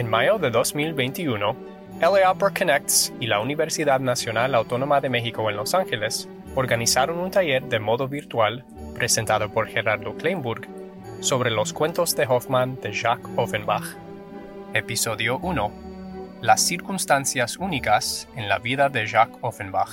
En mayo de 2021, LA Opera Connects y la Universidad Nacional Autónoma de México en Los Ángeles organizaron un taller de modo virtual presentado por Gerardo Kleinburg sobre los cuentos de Hoffmann de Jacques Offenbach. Episodio 1. Las circunstancias únicas en la vida de Jacques Offenbach.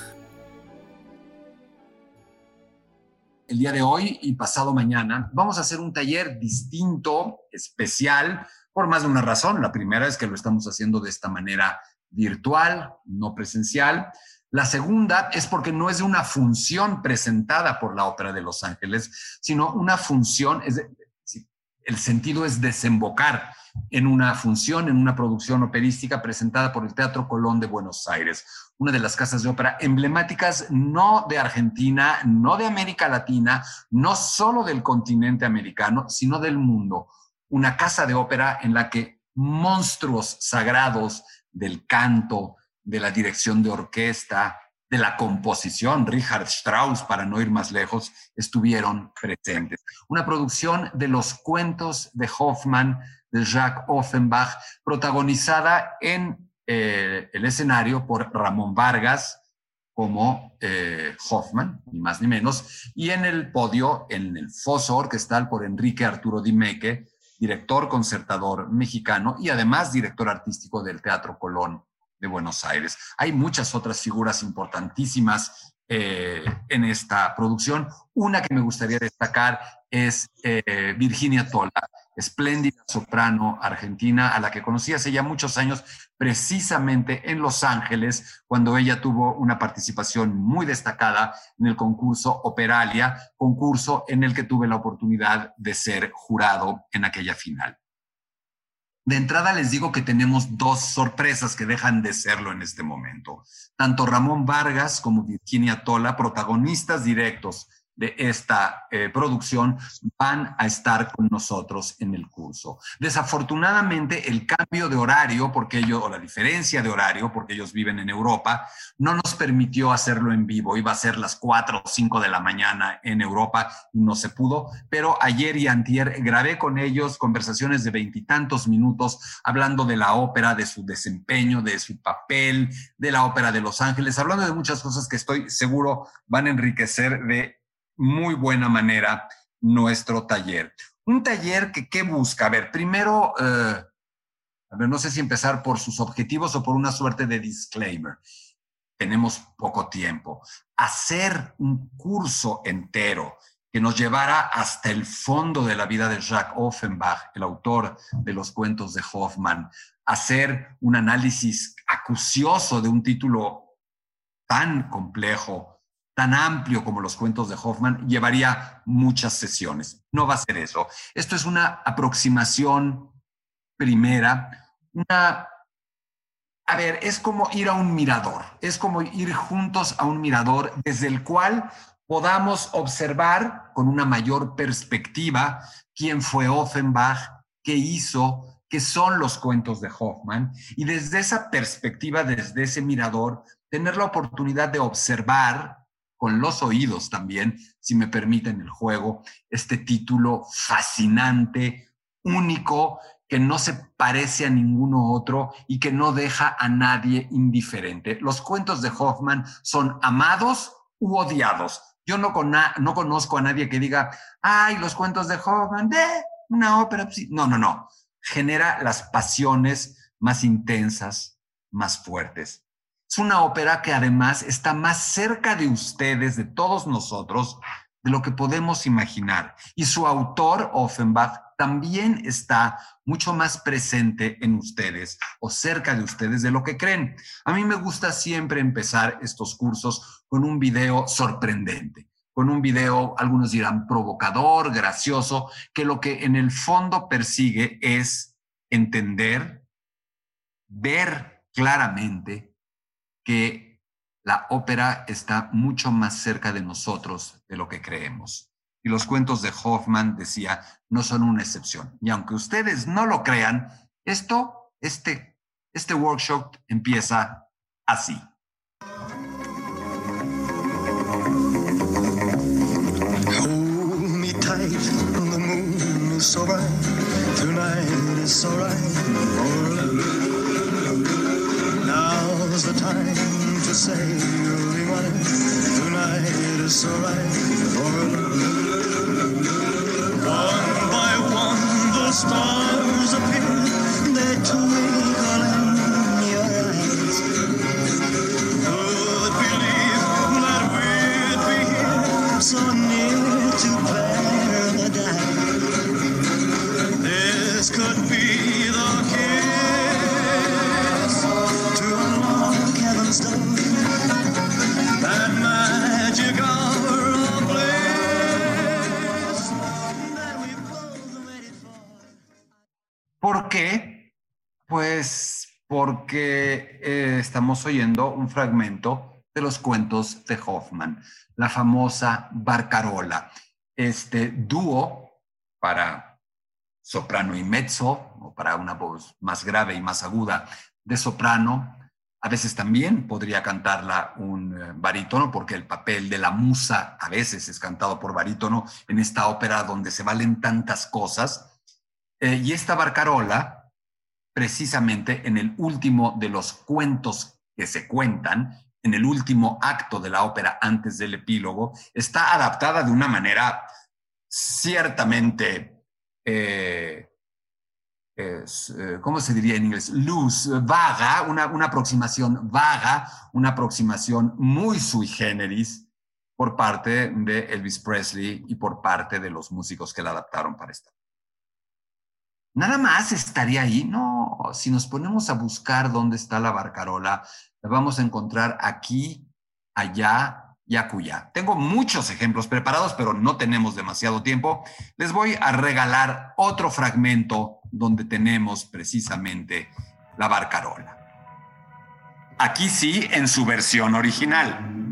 El día de hoy y pasado mañana vamos a hacer un taller distinto, especial, por más de una razón. La primera es que lo estamos haciendo de esta manera virtual, no presencial. La segunda es porque no es una función presentada por la Ópera de Los Ángeles, sino una función, el sentido es desembocar en una función, en una producción operística presentada por el Teatro Colón de Buenos Aires, una de las casas de ópera emblemáticas no de Argentina, no de América Latina, no solo del continente americano, sino del mundo. Una casa de ópera en la que monstruos sagrados del canto, de la dirección de orquesta, de la composición, Richard Strauss, para no ir más lejos, estuvieron presentes. Una producción de los cuentos de Hoffmann, de Jacques Offenbach, protagonizada en eh, el escenario por Ramón Vargas como eh, Hoffman, ni más ni menos, y en el podio, en el foso orquestal por Enrique Arturo Dimeque, director concertador mexicano y además director artístico del Teatro Colón de Buenos Aires. Hay muchas otras figuras importantísimas eh, en esta producción. Una que me gustaría destacar es eh, Virginia Tola, espléndida soprano argentina a la que conocí hace ya muchos años, precisamente en Los Ángeles, cuando ella tuvo una participación muy destacada en el concurso Operalia, concurso en el que tuve la oportunidad de ser jurado en aquella final. De entrada les digo que tenemos dos sorpresas que dejan de serlo en este momento. Tanto Ramón Vargas como Virginia Tola, protagonistas directos de esta eh, producción van a estar con nosotros en el curso. Desafortunadamente, el cambio de horario, porque ellos, o la diferencia de horario, porque ellos viven en Europa, no nos permitió hacerlo en vivo. Iba a ser las 4 o 5 de la mañana en Europa y no se pudo, pero ayer y antier grabé con ellos conversaciones de veintitantos minutos hablando de la ópera, de su desempeño, de su papel, de la ópera de Los Ángeles, hablando de muchas cosas que estoy seguro van a enriquecer de muy buena manera nuestro taller. Un taller que, ¿qué busca? A ver, primero, eh, a ver, no sé si empezar por sus objetivos o por una suerte de disclaimer. Tenemos poco tiempo. Hacer un curso entero que nos llevara hasta el fondo de la vida de Jacques Offenbach, el autor de los cuentos de Hoffman, hacer un análisis acucioso de un título tan complejo tan amplio como los cuentos de Hoffman, llevaría muchas sesiones. No va a ser eso. Esto es una aproximación primera, una... A ver, es como ir a un mirador, es como ir juntos a un mirador desde el cual podamos observar con una mayor perspectiva quién fue Offenbach, qué hizo, qué son los cuentos de Hoffman, y desde esa perspectiva, desde ese mirador, tener la oportunidad de observar con los oídos también, si me permiten el juego, este título fascinante, único, que no se parece a ninguno otro y que no deja a nadie indiferente. Los cuentos de Hoffman son amados u odiados. Yo no, no conozco a nadie que diga, ay, los cuentos de Hoffman, de una ópera. No, no, no. Genera las pasiones más intensas, más fuertes. Es una ópera que además está más cerca de ustedes, de todos nosotros, de lo que podemos imaginar. Y su autor, Offenbach, también está mucho más presente en ustedes o cerca de ustedes de lo que creen. A mí me gusta siempre empezar estos cursos con un video sorprendente, con un video, algunos dirán provocador, gracioso, que lo que en el fondo persigue es entender, ver claramente que la ópera está mucho más cerca de nosotros de lo que creemos. Y los cuentos de Hoffman, decía, no son una excepción. Y aunque ustedes no lo crean, esto, este, este workshop empieza así. Now's the time to say you'll be mine. Tonight is so right for One by one, the stars appear. They're twinkling. ¿Por qué? Pues porque eh, estamos oyendo un fragmento de los cuentos de Hoffman, la famosa Barcarola, este dúo para soprano y mezzo, o para una voz más grave y más aguda de soprano. A veces también podría cantarla un eh, barítono, porque el papel de la musa a veces es cantado por barítono en esta ópera donde se valen tantas cosas. Eh, y esta barcarola, precisamente en el último de los cuentos que se cuentan, en el último acto de la ópera antes del epílogo, está adaptada de una manera ciertamente, eh, eh, ¿cómo se diría en inglés? Luz, vaga, una aproximación vaga, una aproximación muy sui generis por parte de Elvis Presley y por parte de los músicos que la adaptaron para esta. Nada más estaría ahí. No, si nos ponemos a buscar dónde está la barcarola, la vamos a encontrar aquí, allá y acullá. Tengo muchos ejemplos preparados, pero no tenemos demasiado tiempo. Les voy a regalar otro fragmento donde tenemos precisamente la barcarola. Aquí sí, en su versión original.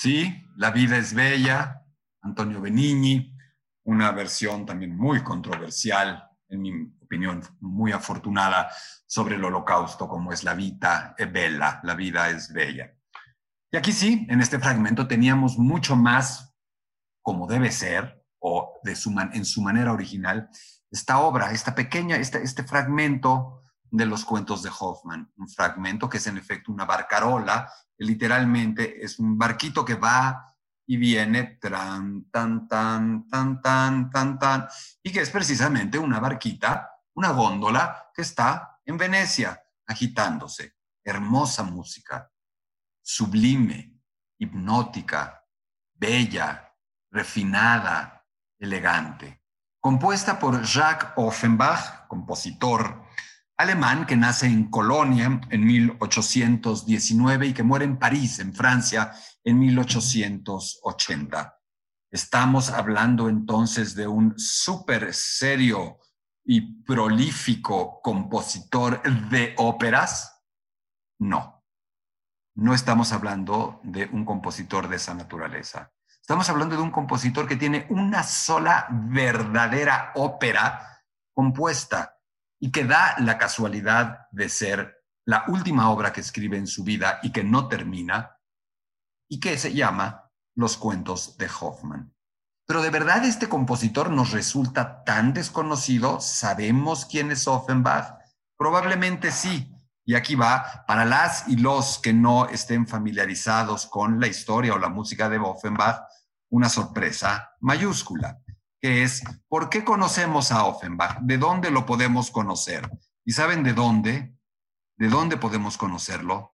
Sí, La vida es bella, Antonio Benigni, una versión también muy controversial, en mi opinión muy afortunada, sobre el holocausto, como es La vita è bella, la vida es bella. Y aquí sí, en este fragmento teníamos mucho más, como debe ser, o de su en su manera original, esta obra, esta pequeña, este, este fragmento de los cuentos de Hoffman, un fragmento que es en efecto una barcarola, literalmente es un barquito que va y viene tran, tan, tan, tan, tan, tan, tan, y que es precisamente una barquita, una góndola que está en Venecia agitándose. Hermosa música, sublime, hipnótica, bella, refinada, elegante. Compuesta por Jacques Offenbach, compositor alemán que nace en Colonia en 1819 y que muere en París, en Francia, en 1880. Estamos hablando entonces de un súper serio y prolífico compositor de óperas. No, no estamos hablando de un compositor de esa naturaleza. Estamos hablando de un compositor que tiene una sola verdadera ópera compuesta y que da la casualidad de ser la última obra que escribe en su vida y que no termina, y que se llama Los cuentos de Hoffman. Pero de verdad este compositor nos resulta tan desconocido, ¿sabemos quién es Offenbach? Probablemente sí. Y aquí va, para las y los que no estén familiarizados con la historia o la música de Offenbach, una sorpresa mayúscula que es ¿por qué conocemos a Offenbach? ¿De dónde lo podemos conocer? ¿Y saben de dónde? ¿De dónde podemos conocerlo?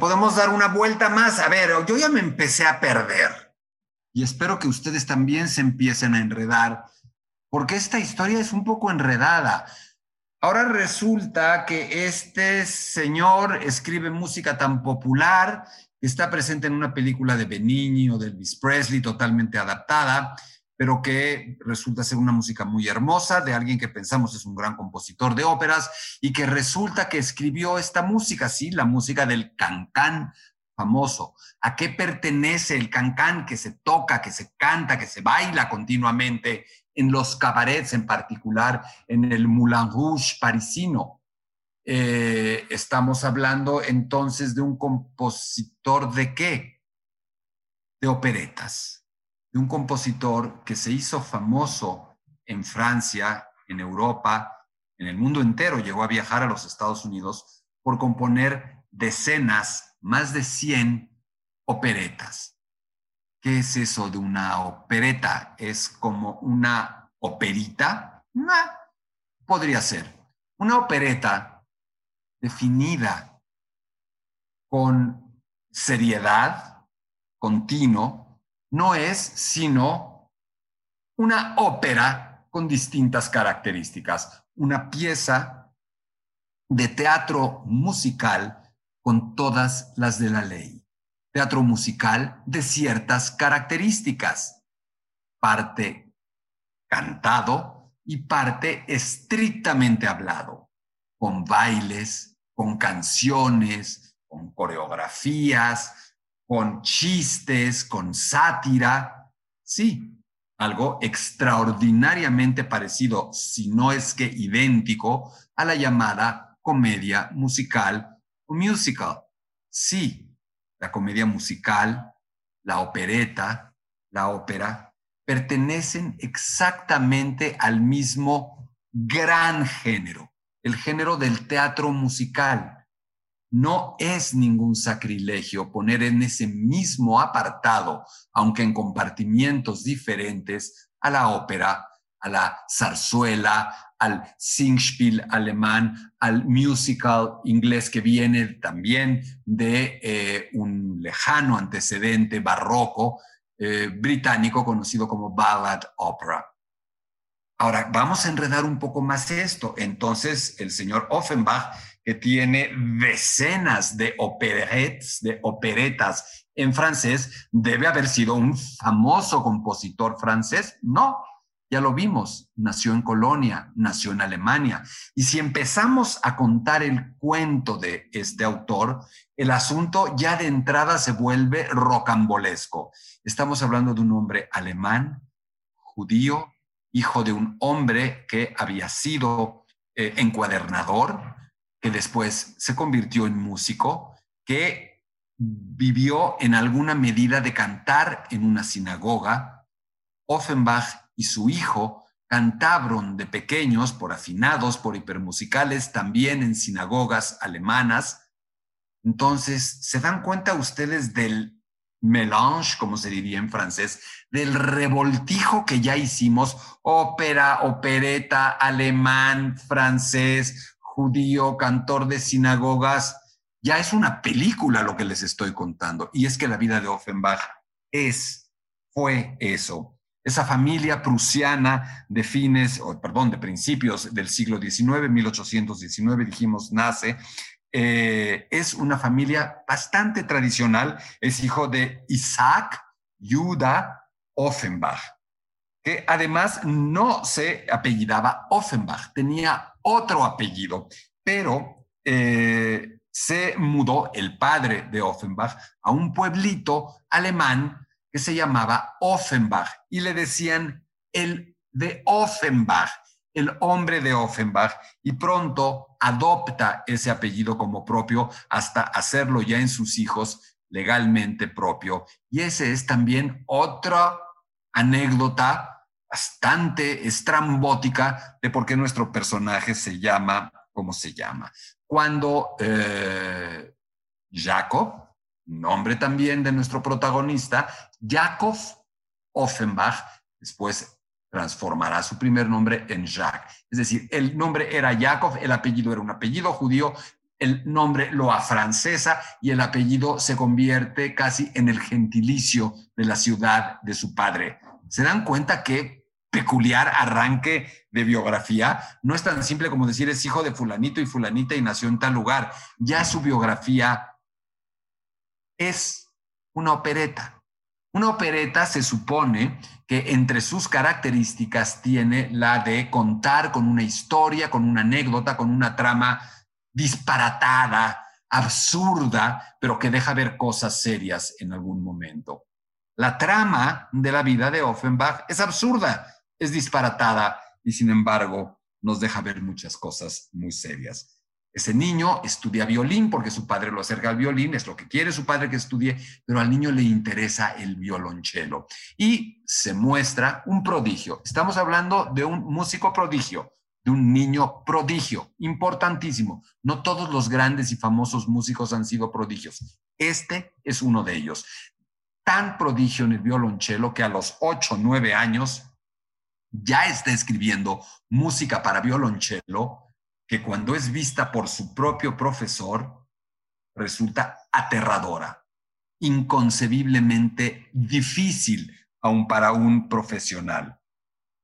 Podemos dar una vuelta más. A ver, yo ya me empecé a perder. Y espero que ustedes también se empiecen a enredar, porque esta historia es un poco enredada. Ahora resulta que este señor escribe música tan popular, está presente en una película de Benigni o de Elvis Presley, totalmente adaptada, pero que resulta ser una música muy hermosa de alguien que pensamos es un gran compositor de óperas y que resulta que escribió esta música, sí, la música del cancán famoso. ¿A qué pertenece el cancán que se toca, que se canta, que se baila continuamente en los cabarets, en particular en el Moulin Rouge parisino? Eh, estamos hablando entonces de un compositor de qué? De operetas de un compositor que se hizo famoso en Francia, en Europa, en el mundo entero, llegó a viajar a los Estados Unidos por componer decenas, más de 100 operetas. ¿Qué es eso de una opereta? ¿Es como una operita? No, podría ser. Una opereta definida con seriedad, continuo, no es sino una ópera con distintas características, una pieza de teatro musical con todas las de la ley. Teatro musical de ciertas características, parte cantado y parte estrictamente hablado, con bailes, con canciones, con coreografías, con chistes, con sátira. Sí, algo extraordinariamente parecido, si no es que idéntico, a la llamada comedia musical o musical. Sí, la comedia musical, la opereta, la ópera, pertenecen exactamente al mismo gran género, el género del teatro musical no es ningún sacrilegio poner en ese mismo apartado, aunque en compartimientos diferentes, a la ópera, a la zarzuela, al Singspiel alemán, al musical inglés que viene también de eh, un lejano antecedente barroco eh, británico conocido como ballad opera. Ahora, vamos a enredar un poco más esto. Entonces, el señor Offenbach que tiene decenas de operetas en francés, debe haber sido un famoso compositor francés. No, ya lo vimos, nació en Colonia, nació en Alemania. Y si empezamos a contar el cuento de este autor, el asunto ya de entrada se vuelve rocambolesco. Estamos hablando de un hombre alemán, judío, hijo de un hombre que había sido eh, encuadernador, que después se convirtió en músico, que vivió en alguna medida de cantar en una sinagoga. Offenbach y su hijo cantaron de pequeños, por afinados, por hipermusicales, también en sinagogas alemanas. Entonces, ¿se dan cuenta ustedes del melange, como se diría en francés, del revoltijo que ya hicimos, ópera, opereta, alemán, francés, judío, cantor de sinagogas. Ya es una película lo que les estoy contando. Y es que la vida de Offenbach es, fue eso. Esa familia prusiana de fines, o perdón, de principios del siglo XIX, 1819, dijimos, nace. Eh, es una familia bastante tradicional. Es hijo de Isaac Judah Offenbach, que además no se apellidaba Offenbach, tenía otro apellido, pero eh, se mudó el padre de Offenbach a un pueblito alemán que se llamaba Offenbach y le decían el de Offenbach, el hombre de Offenbach, y pronto adopta ese apellido como propio hasta hacerlo ya en sus hijos legalmente propio. Y ese es también otra anécdota bastante estrambótica de por qué nuestro personaje se llama como se llama. Cuando eh, Jacob, nombre también de nuestro protagonista, Jacob Offenbach, después transformará su primer nombre en Jacques. Es decir, el nombre era Jacob, el apellido era un apellido judío, el nombre lo afrancesa y el apellido se convierte casi en el gentilicio de la ciudad de su padre. ¿Se dan cuenta qué peculiar arranque de biografía? No es tan simple como decir es hijo de fulanito y fulanita y nació en tal lugar. Ya su biografía es una opereta. Una opereta se supone que entre sus características tiene la de contar con una historia, con una anécdota, con una trama disparatada, absurda, pero que deja ver cosas serias en algún momento. La trama de la vida de Offenbach es absurda, es disparatada y sin embargo nos deja ver muchas cosas muy serias. Ese niño estudia violín porque su padre lo acerca al violín, es lo que quiere su padre que estudie, pero al niño le interesa el violonchelo y se muestra un prodigio. Estamos hablando de un músico prodigio, de un niño prodigio, importantísimo. No todos los grandes y famosos músicos han sido prodigios. Este es uno de ellos. Tan prodigio en el violonchelo que a los 8 o 9 años ya está escribiendo música para violonchelo que cuando es vista por su propio profesor resulta aterradora, inconcebiblemente difícil aún para un profesional.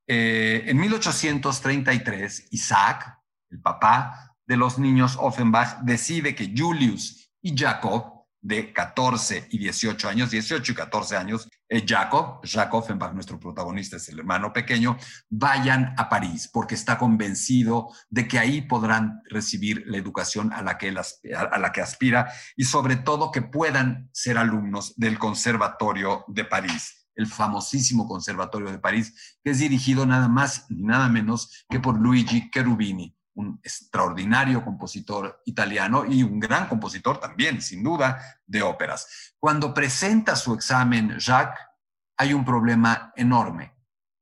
Eh, en 1833, Isaac, el papá de los niños Offenbach, decide que Julius y Jacob, de 14 y 18 años, 18 y 14 años, Jacob, Jacob Offenbach, nuestro protagonista, es el hermano pequeño, vayan a París porque está convencido de que ahí podrán recibir la educación a la que, a la que aspira y sobre todo que puedan ser alumnos del Conservatorio de París el famosísimo Conservatorio de París, que es dirigido nada más ni nada menos que por Luigi Cherubini, un extraordinario compositor italiano y un gran compositor también, sin duda, de óperas. Cuando presenta su examen Jacques, hay un problema enorme.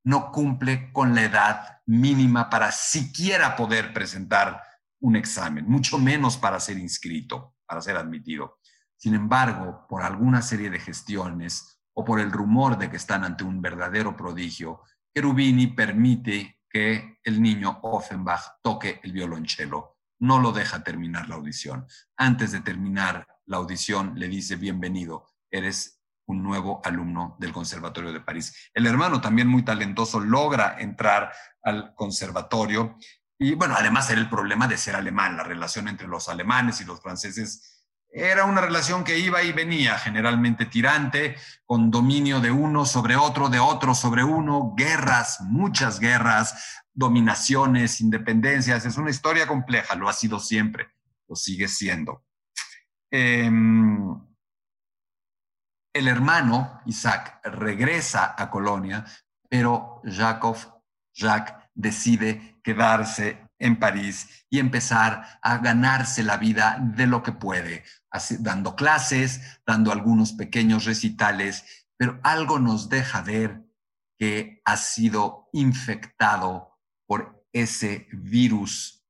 No cumple con la edad mínima para siquiera poder presentar un examen, mucho menos para ser inscrito, para ser admitido. Sin embargo, por alguna serie de gestiones, o por el rumor de que están ante un verdadero prodigio, Cherubini permite que el niño Offenbach toque el violonchelo. No lo deja terminar la audición. Antes de terminar la audición, le dice, bienvenido, eres un nuevo alumno del Conservatorio de París. El hermano, también muy talentoso, logra entrar al conservatorio. Y bueno, además era el problema de ser alemán, la relación entre los alemanes y los franceses era una relación que iba y venía, generalmente tirante, con dominio de uno sobre otro, de otro sobre uno, guerras, muchas guerras, dominaciones, independencias. Es una historia compleja, lo ha sido siempre, lo sigue siendo. Em, el hermano Isaac regresa a Colonia, pero Jacob, Jacques decide quedarse en París y empezar a ganarse la vida de lo que puede, dando clases, dando algunos pequeños recitales, pero algo nos deja ver que ha sido infectado por ese virus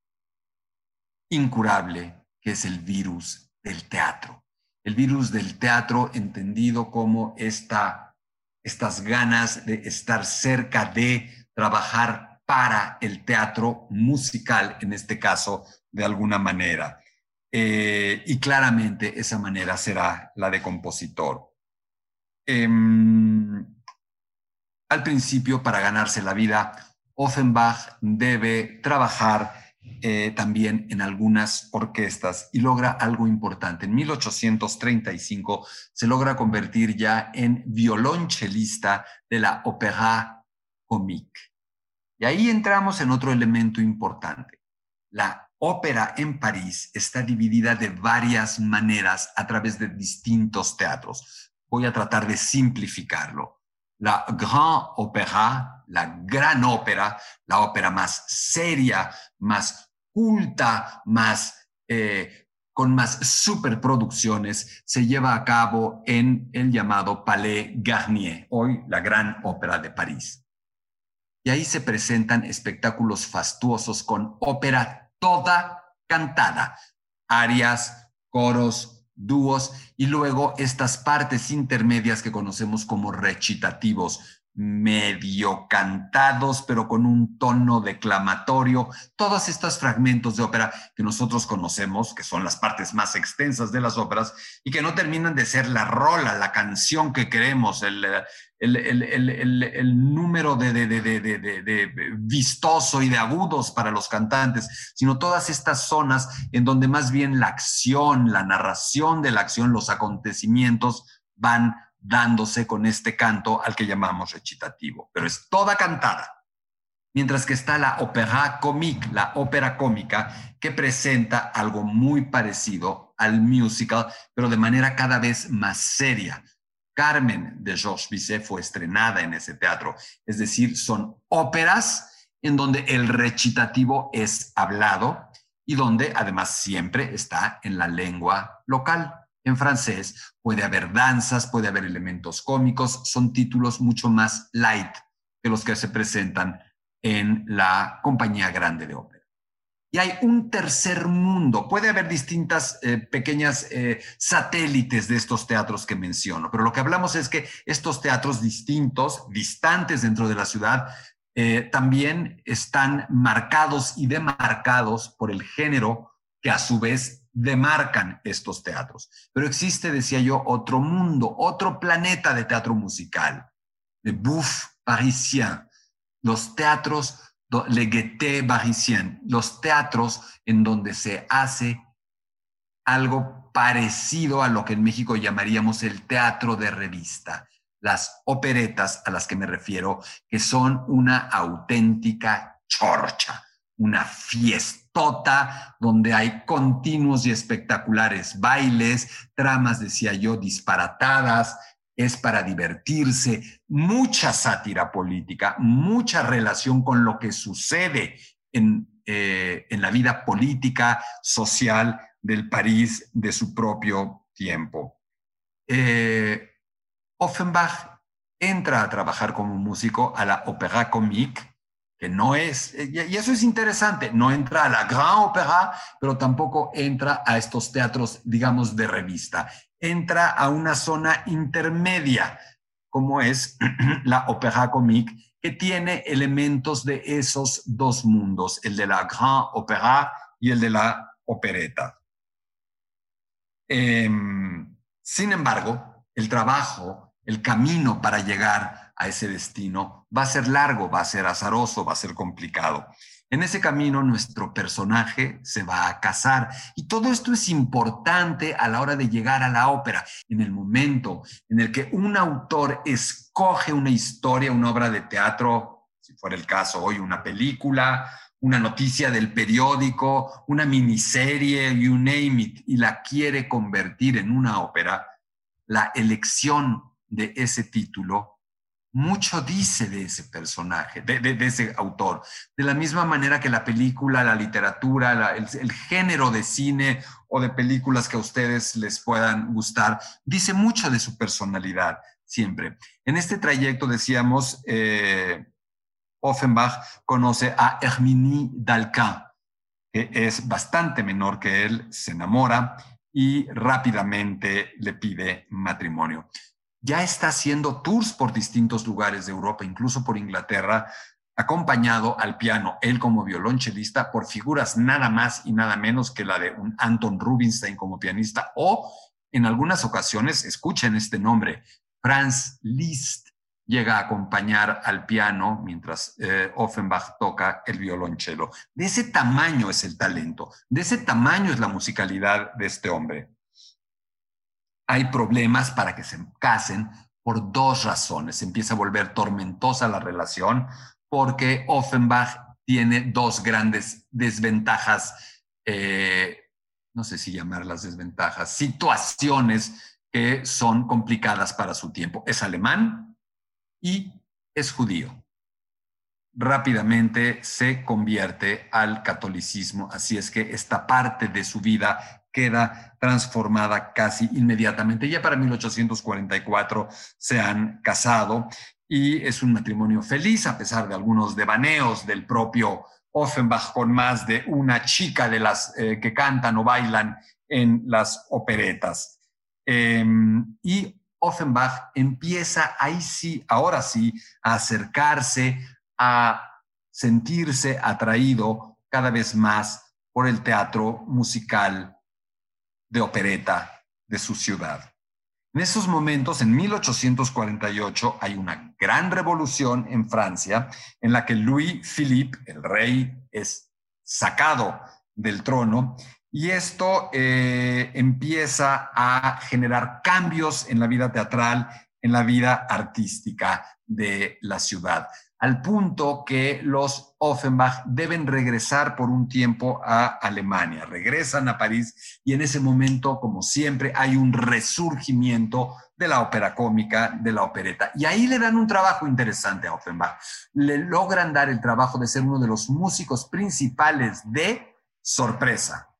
incurable que es el virus del teatro. El virus del teatro entendido como esta, estas ganas de estar cerca de trabajar para el teatro musical, en este caso, de alguna manera. Eh, y claramente esa manera será la de compositor. Em, al principio, para ganarse la vida, Offenbach debe trabajar eh, también en algunas orquestas y logra algo importante. En 1835 se logra convertir ya en violonchelista de la Opéra Comique. Y ahí entramos en otro elemento importante. La ópera en París está dividida de varias maneras a través de distintos teatros. Voy a tratar de simplificarlo. La Grand Opéra, la gran ópera, la ópera más seria, más culta, más eh, con más superproducciones, se lleva a cabo en el llamado Palais Garnier, hoy la Gran Ópera de París. Y ahí se presentan espectáculos fastuosos con ópera toda cantada, arias, coros, dúos y luego estas partes intermedias que conocemos como recitativos, medio cantados, pero con un tono declamatorio, todos estos fragmentos de ópera que nosotros conocemos, que son las partes más extensas de las óperas, y que no terminan de ser la rola, la canción que queremos, el, el, número de, de, de, vistoso y de agudos para los cantantes, sino todas estas zonas en donde más bien la acción, la narración de la acción, los acontecimientos van dándose con este canto al que llamamos recitativo, pero es toda cantada. Mientras que está la ópera comique, la ópera cómica, que presenta algo muy parecido al musical, pero de manera cada vez más seria. Carmen de Georges Bizet fue estrenada en ese teatro, es decir, son óperas en donde el recitativo es hablado y donde además siempre está en la lengua local en francés, puede haber danzas, puede haber elementos cómicos, son títulos mucho más light que los que se presentan en la compañía grande de ópera. Y hay un tercer mundo, puede haber distintas eh, pequeñas eh, satélites de estos teatros que menciono, pero lo que hablamos es que estos teatros distintos, distantes dentro de la ciudad, eh, también están marcados y demarcados por el género que a su vez demarcan estos teatros. Pero existe, decía yo, otro mundo, otro planeta de teatro musical, le bouffe parisien, los teatros, le gaieté parisien, los teatros en donde se hace algo parecido a lo que en México llamaríamos el teatro de revista, las operetas a las que me refiero, que son una auténtica chorcha, una fiestota donde hay continuos y espectaculares bailes, tramas, decía yo, disparatadas, es para divertirse, mucha sátira política, mucha relación con lo que sucede en, eh, en la vida política, social del París de su propio tiempo. Eh, Offenbach entra a trabajar como músico a la Opéra Comique no es, y eso es interesante, no entra a la gran ópera, pero tampoco entra a estos teatros, digamos, de revista. Entra a una zona intermedia, como es la ópera comique, que tiene elementos de esos dos mundos, el de la gran ópera y el de la opereta. Em, sin embargo, el trabajo, el camino para llegar a ese destino. Va a ser largo, va a ser azaroso, va a ser complicado. En ese camino nuestro personaje se va a casar. Y todo esto es importante a la hora de llegar a la ópera, en el momento en el que un autor escoge una historia, una obra de teatro, si fuera el caso hoy una película, una noticia del periódico, una miniserie, you name it, y la quiere convertir en una ópera, la elección de ese título mucho dice de ese personaje, de, ese autor. De la misma manera que la película, la literatura, el, género de cine o de películas que a ustedes les puedan gustar, dice mucho de su personalidad siempre. En este trayecto decíamos, eh, Offenbach conoce a Herminie Dalcan, que es bastante menor que él, se enamora y rápidamente le pide matrimonio ya está haciendo tours por distintos lugares de Europa, incluso por Inglaterra, acompañado al piano, él como violonchelista, por figuras nada más y nada menos que la de un Anton Rubinstein como pianista, o en algunas ocasiones, escuchen este nombre, Franz Liszt llega a acompañar al piano mientras eh, Offenbach toca el violonchelo. De ese tamaño es el talento, de ese tamaño es la musicalidad de este hombre. Hay problemas para que se casen por dos razones. empieza a volver tormentosa la relación porque Offenbach tiene dos grandes desventajas, eh, no sé si llamarlas desventajas, situaciones que son complicadas para su tiempo. Es alemán, y es judío. Rápidamente se convierte al catolicismo, así es que esta parte de su vida queda transformada casi inmediatamente. Ya para 1844 se han casado y es un matrimonio feliz a pesar de algunos devaneos del propio Offenbach con más de una chica de las eh, que cantan o bailan en las operetas. Em, y Offenbach empieza ahí sí, ahora sí, a acercarse, a sentirse atraído cada vez más por el teatro musical de opereta de su ciudad. En esos momentos, en 1848, hay una gran revolución en Francia en la que Louis Philippe, el rey, es sacado del trono y esto eh, empieza a generar cambios en la vida teatral, en la vida artística de la ciudad, al punto que los Offenbach deben regresar por un tiempo a Alemania. Regresan a París y en ese momento, como siempre, hay un resurgimiento de la ópera cómica, de la opereta. Y ahí le dan un trabajo interesante a Offenbach. Le logran dar el trabajo de ser uno de los músicos principales de sorpresa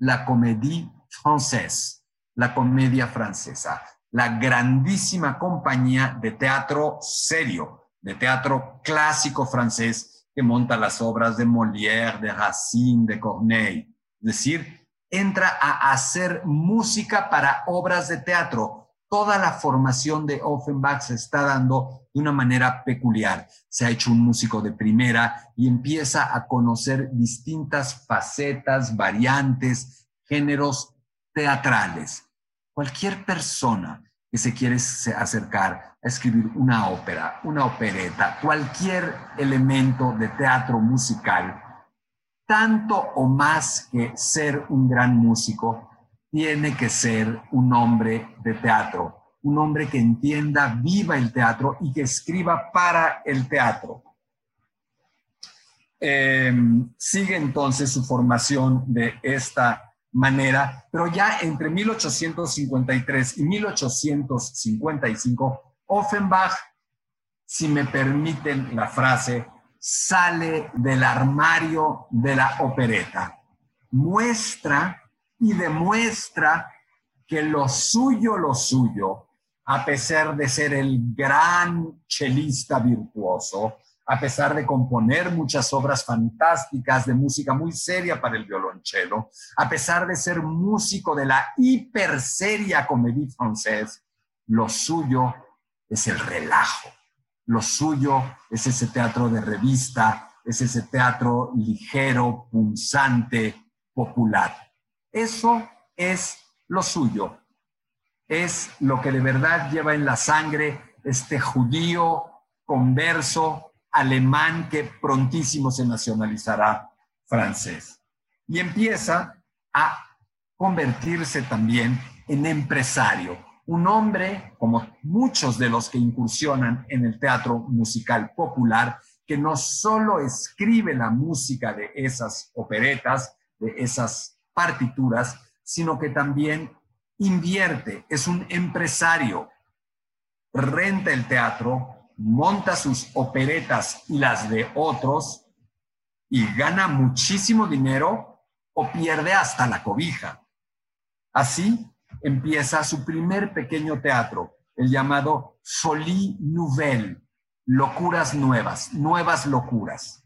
la comédie française, la comedia francesa, la grandísima compañía de teatro serio, de teatro clásico francés que monta las obras de Molière, de Racine, de Corneille. Es decir, entra a hacer música para obras de teatro. Toda la formación de Offenbach se está dando de una manera peculiar. Se ha hecho un músico de primera y empieza a conocer distintas facetas, variantes, géneros teatrales. Cualquier persona que se quiere acercar a escribir una ópera, una opereta, cualquier elemento de teatro musical, tanto o más que ser un gran músico, tiene que ser un hombre de teatro, un hombre que entienda, viva el teatro y que escriba para el teatro. Em, sigue entonces su formación de esta manera, pero ya entre 1853 y 1855, Offenbach, si me permiten la frase, sale del armario de la opereta, muestra y demuestra que lo suyo, lo suyo, a pesar de ser el gran chelista virtuoso, a pesar de componer muchas obras fantásticas de música muy seria para el violonchelo, a pesar de ser músico de la hiper seria comédie française, lo suyo es el relajo, lo suyo es ese teatro de revista, es ese teatro ligero, punzante, popular. Eso es lo suyo, es lo que de verdad lleva en la sangre este judío converso alemán que prontísimo se nacionalizará francés. Y empieza a convertirse también en empresario, un hombre, como muchos de los que incursionan en el teatro musical popular, que no solo escribe la música de esas operetas, de esas partituras, sino que también invierte, es un empresario, renta el teatro, monta sus operetas y las de otros y gana muchísimo dinero o pierde hasta la cobija. Así empieza su primer pequeño teatro, el llamado Folie Nouvelle, locuras nuevas, nuevas locuras.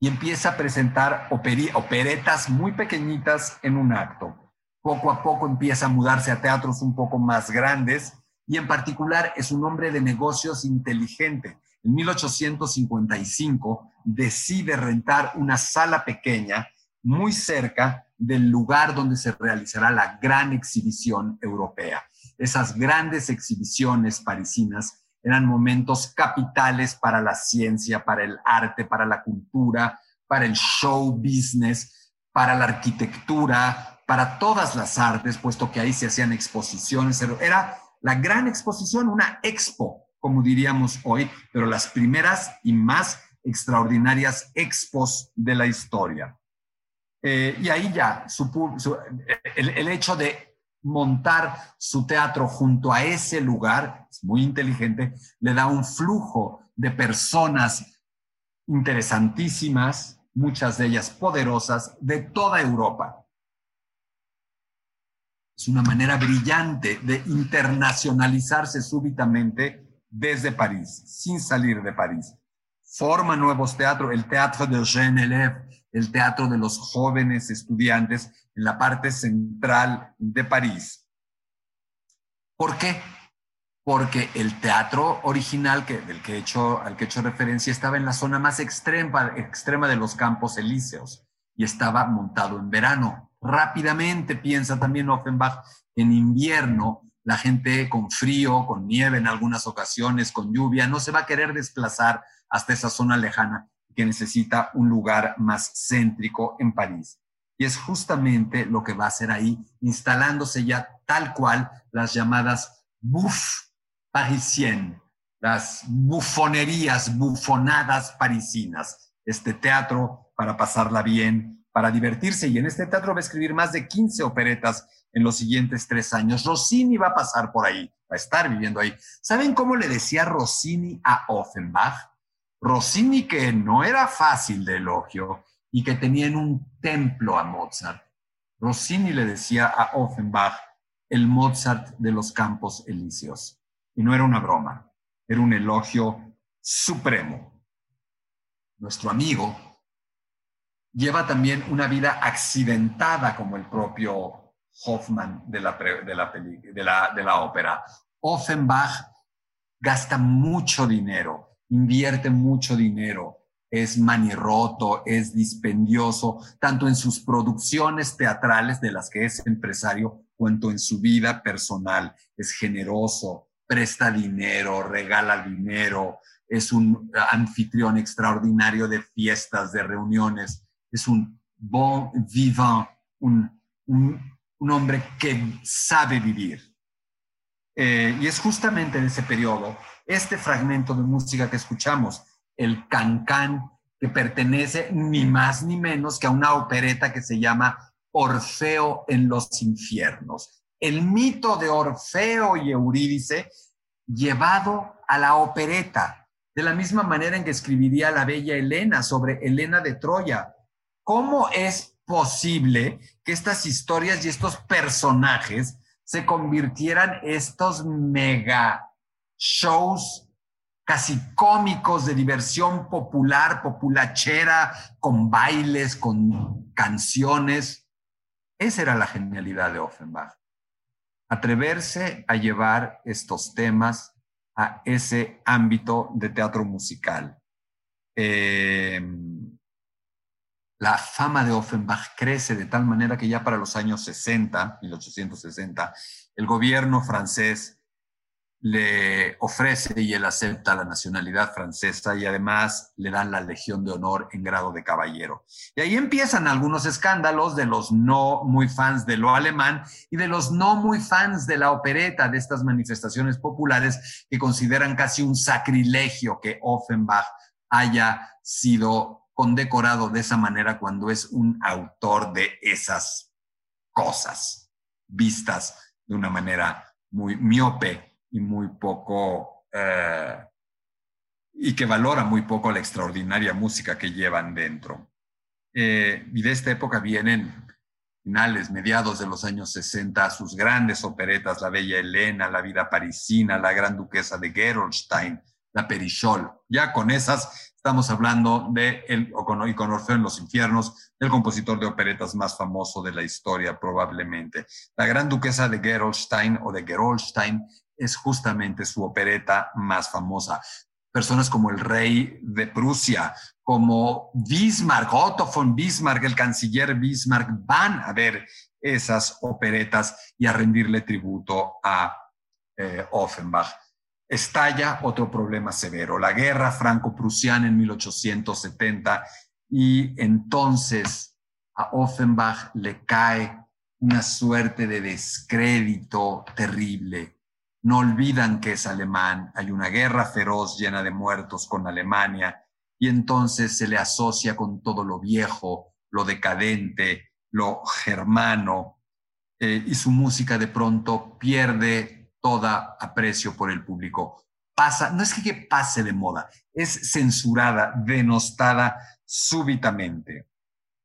Y empieza a presentar operetas muy pequeñitas en un acto. Poco a poco empieza a mudarse a teatros un poco más grandes y en particular es un hombre de negocios inteligente. En 1855 decide rentar una sala pequeña muy cerca del lugar donde se realizará la gran exhibición europea. Esas grandes exhibiciones parisinas eran momentos capitales para la ciencia, para el arte, para la cultura, para el show business, para la arquitectura, para todas las artes, puesto que ahí se hacían exposiciones. Era la gran exposición, una expo, como diríamos hoy, pero las primeras y más extraordinarias expos de la historia. Eh, y ahí ya el, el, hecho de montar su teatro junto a ese lugar, es muy inteligente, le da un flujo de personas interesantísimas, muchas de ellas poderosas, de toda Europa. Es una manera brillante de internacionalizarse súbitamente desde París, sin salir de París. Forma nuevos teatros, el Teatro de Jean Élève, el Teatro de los Jóvenes Estudiantes, en la parte central de París. ¿Por qué? Porque el teatro original que, del que he hecho, al que he hecho referencia estaba en la zona más extrema de los campos elíseos y estaba montado en verano rápidamente, piensa también Offenbach, en invierno la gente con frío, con nieve en algunas ocasiones, con lluvia, no se va a querer desplazar hasta esa zona lejana que necesita un lugar más céntrico en París. Y es justamente lo que va a hacer ahí, instalándose ya tal cual las llamadas bouffes parisiennes, las bufonerías, bufonadas parisinas, este teatro para pasarla bien, para divertirse y en este teatro va a escribir más de 15 operetas en los siguientes tres años. Rossini va a pasar por ahí, va a estar viviendo ahí. ¿Saben cómo le decía Rossini a Offenbach? Rossini que no era fácil de elogio y que tenía en un templo a Mozart. Rossini le decía a Offenbach el Mozart de los campos elíseos. Y no era una broma, era un elogio supremo. Nuestro amigo lleva también una vida accidentada como el propio Hoffman de la, de la, de la, ópera. Offenbach gasta mucho dinero, invierte mucho dinero, es manirroto, es dispendioso, tanto en sus producciones teatrales de las que es empresario, cuanto en su vida personal. Es generoso, presta dinero, regala dinero, es un anfitrión extraordinario de fiestas, de reuniones es un bon vivant, un, un, hombre que sabe vivir. Eh, y es justamente en ese periodo este fragmento de música que escuchamos, el cancán, que pertenece ni más ni menos que a una opereta que se llama Orfeo en los infiernos. El mito de Orfeo y Eurídice llevado a la opereta, de la misma manera en que escribiría la bella Helena sobre Helena de Troya, ¿Cómo es posible que estas historias y estos personajes se convirtieran estos mega shows casi cómicos de diversión popular, populachera, con bailes, con canciones? Esa era la genialidad de Offenbach. Atreverse a llevar estos temas a ese ámbito de teatro musical. Eh, la fama de Offenbach crece de tal manera que ya para los años 60, 1860, el gobierno francés le ofrece y él acepta la nacionalidad francesa y además le dan la Legión de Honor en grado de caballero. Y ahí empiezan algunos escándalos de los no muy fans de lo alemán y de los no muy fans de la opereta, de estas manifestaciones populares que consideran casi un sacrilegio que Offenbach haya sido condecorado de esa manera cuando es un autor de esas cosas vistas de una manera muy miope y muy poco, eh, y que valora muy poco la extraordinaria música que llevan dentro. Eh, y de esta época vienen finales, mediados de los años 60, sus grandes operetas, La Bella Elena, La Vida Parisina, La Gran Duquesa de Gerolstein, La Perichol. Ya con esas Estamos hablando de, el, y con Orfeo en los infiernos, del compositor de operetas más famoso de la historia, probablemente. La Gran Duquesa de Gerolstein o de Gerolstein es justamente su opereta más famosa. Personas como el rey de Prusia, como Bismarck, Otto von Bismarck, el canciller Bismarck, van a ver esas operetas y a rendirle tributo a eh, Offenbach. Estalla otro problema severo, la guerra franco-prusiana en 1870 y entonces a Offenbach le cae una suerte de descrédito terrible. No olvidan que es alemán, hay una guerra feroz llena de muertos con Alemania y entonces se le asocia con todo lo viejo, lo decadente, lo germano eh, y su música de pronto pierde toda aprecio por el público. Pasa, no es que pase de moda, es censurada, denostada súbitamente.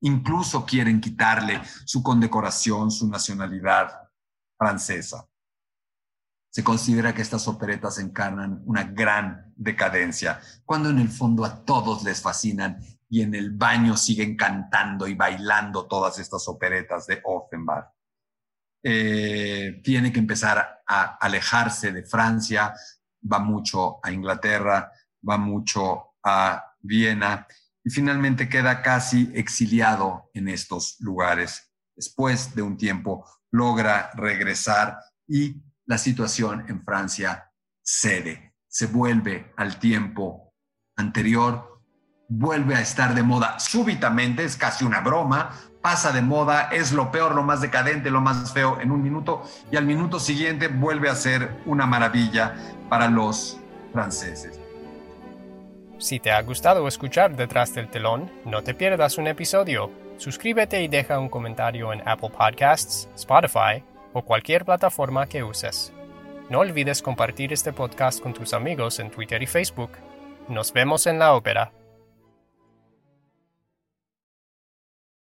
Incluso quieren quitarle su condecoración, su nacionalidad francesa. Se considera que estas operetas encarnan una gran decadencia, cuando en el fondo a todos les fascinan y en el baño siguen cantando y bailando todas estas operetas de Offenbach. Eh, tiene que empezar a alejarse de Francia, va mucho a Inglaterra, va mucho a Viena y finalmente queda casi exiliado en estos lugares. Después de un tiempo logra regresar y la situación en Francia cede, se vuelve al tiempo anterior, vuelve a estar de moda súbitamente, es casi una broma, pasa de moda, es lo peor, lo más decadente, lo más feo en un minuto y al minuto siguiente vuelve a ser una maravilla para los franceses. Si te ha gustado escuchar Detrás del telón, no te pierdas un episodio. Suscríbete y deja un comentario en Apple Podcasts, Spotify o cualquier plataforma que uses. No olvides compartir este podcast con tus amigos en Twitter y Facebook. Nos vemos en la ópera.